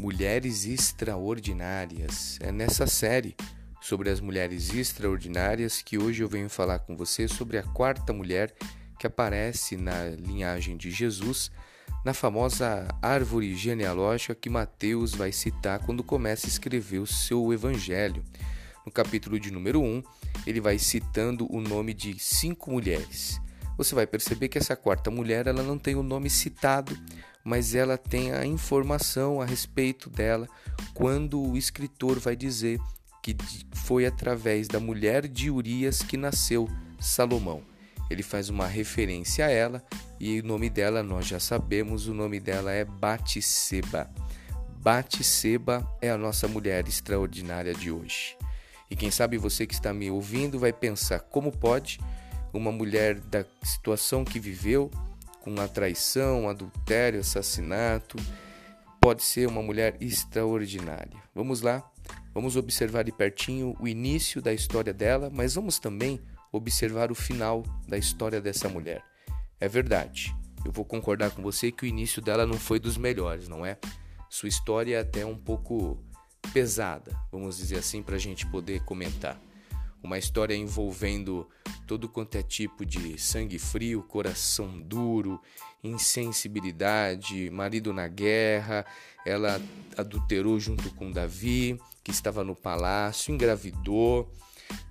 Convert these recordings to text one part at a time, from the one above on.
Mulheres Extraordinárias. É nessa série sobre as mulheres extraordinárias que hoje eu venho falar com você sobre a quarta mulher que aparece na linhagem de Jesus, na famosa árvore genealógica que Mateus vai citar quando começa a escrever o seu evangelho. No capítulo de número 1, ele vai citando o nome de cinco mulheres. Você vai perceber que essa quarta mulher ela não tem o nome citado, mas ela tem a informação a respeito dela quando o escritor vai dizer que foi através da mulher de Urias que nasceu Salomão. Ele faz uma referência a ela e o nome dela nós já sabemos, o nome dela é Batseba. Batseba é a nossa mulher extraordinária de hoje. E quem sabe você que está me ouvindo vai pensar como pode uma mulher da situação que viveu com a traição, adultério, assassinato. Pode ser uma mulher extraordinária. Vamos lá, vamos observar de pertinho o início da história dela, mas vamos também observar o final da história dessa mulher. É verdade, eu vou concordar com você que o início dela não foi dos melhores, não é? Sua história é até um pouco pesada, vamos dizer assim, para a gente poder comentar uma história envolvendo todo quanto é tipo de sangue frio, coração duro, insensibilidade, marido na guerra, ela adulterou junto com Davi, que estava no palácio, engravidou.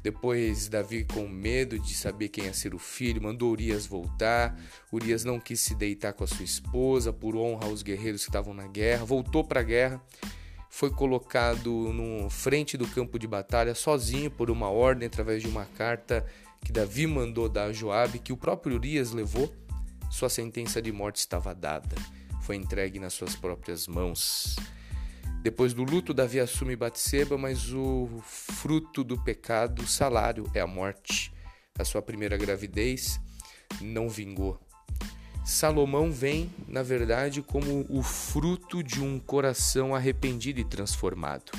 Depois Davi, com medo de saber quem ia ser o filho, mandou Urias voltar. Urias não quis se deitar com a sua esposa por honra aos guerreiros que estavam na guerra, voltou para a guerra foi colocado no frente do campo de batalha sozinho por uma ordem através de uma carta que Davi mandou dar a Joabe, que o próprio Urias levou. Sua sentença de morte estava dada, foi entregue nas suas próprias mãos. Depois do luto, Davi assume Batseba, mas o fruto do pecado, o salário, é a morte. A sua primeira gravidez não vingou. Salomão vem, na verdade, como o fruto de um coração arrependido e transformado.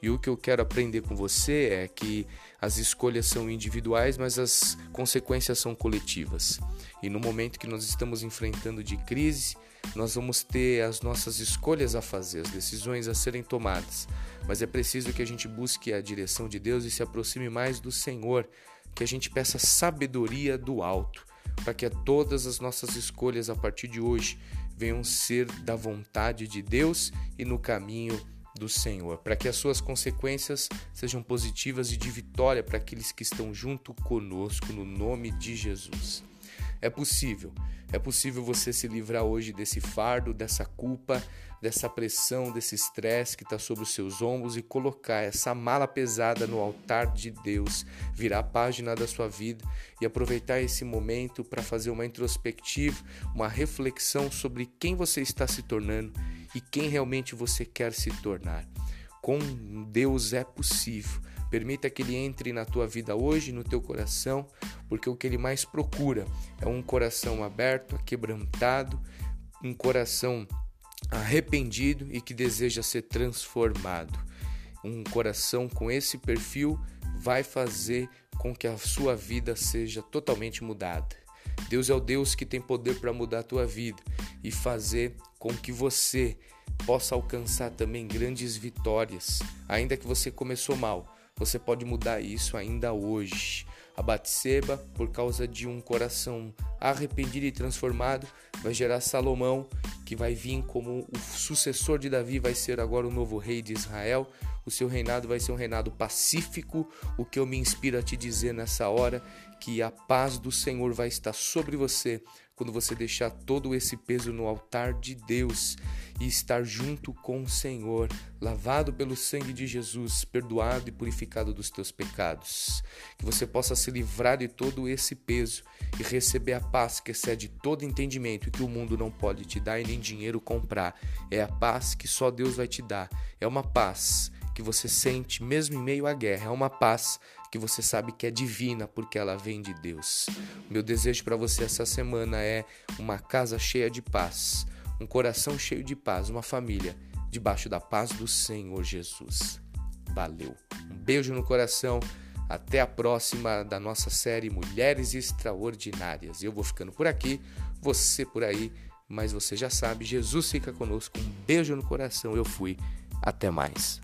E o que eu quero aprender com você é que as escolhas são individuais, mas as consequências são coletivas. E no momento que nós estamos enfrentando de crise, nós vamos ter as nossas escolhas a fazer, as decisões a serem tomadas. Mas é preciso que a gente busque a direção de Deus e se aproxime mais do Senhor, que a gente peça sabedoria do alto para que todas as nossas escolhas a partir de hoje venham ser da vontade de Deus e no caminho do Senhor, para que as suas consequências sejam positivas e de vitória para aqueles que estão junto conosco no nome de Jesus. É possível, é possível você se livrar hoje desse fardo, dessa culpa, dessa pressão, desse estresse que está sobre os seus ombros e colocar essa mala pesada no altar de Deus, virar a página da sua vida e aproveitar esse momento para fazer uma introspectiva, uma reflexão sobre quem você está se tornando e quem realmente você quer se tornar. Com Deus é possível. Permita que ele entre na tua vida hoje, no teu coração, porque o que ele mais procura é um coração aberto, quebrantado, um coração arrependido e que deseja ser transformado. Um coração com esse perfil vai fazer com que a sua vida seja totalmente mudada. Deus é o Deus que tem poder para mudar a tua vida e fazer com que você possa alcançar também grandes vitórias. Ainda que você começou mal, você pode mudar isso ainda hoje. A Batseba, por causa de um coração arrependido e transformado, vai gerar Salomão, que vai vir como o sucessor de Davi, vai ser agora o novo rei de Israel. O seu reinado vai ser um reinado pacífico. O que eu me inspiro a te dizer nessa hora que a paz do Senhor vai estar sobre você quando você deixar todo esse peso no altar de Deus e estar junto com o Senhor, lavado pelo sangue de Jesus, perdoado e purificado dos teus pecados. Que você possa se livrar de todo esse peso e receber a paz que excede todo entendimento e que o mundo não pode te dar e nem dinheiro comprar. É a paz que só Deus vai te dar. É uma paz que você sente mesmo em meio à guerra. É uma paz que você sabe que é divina porque ela vem de Deus. Meu desejo para você essa semana é uma casa cheia de paz, um coração cheio de paz, uma família debaixo da paz do Senhor Jesus. Valeu. Um beijo no coração. Até a próxima da nossa série Mulheres Extraordinárias. Eu vou ficando por aqui, você por aí. mas você já sabe, Jesus fica conosco. Um beijo no coração. Eu fui. Até mais.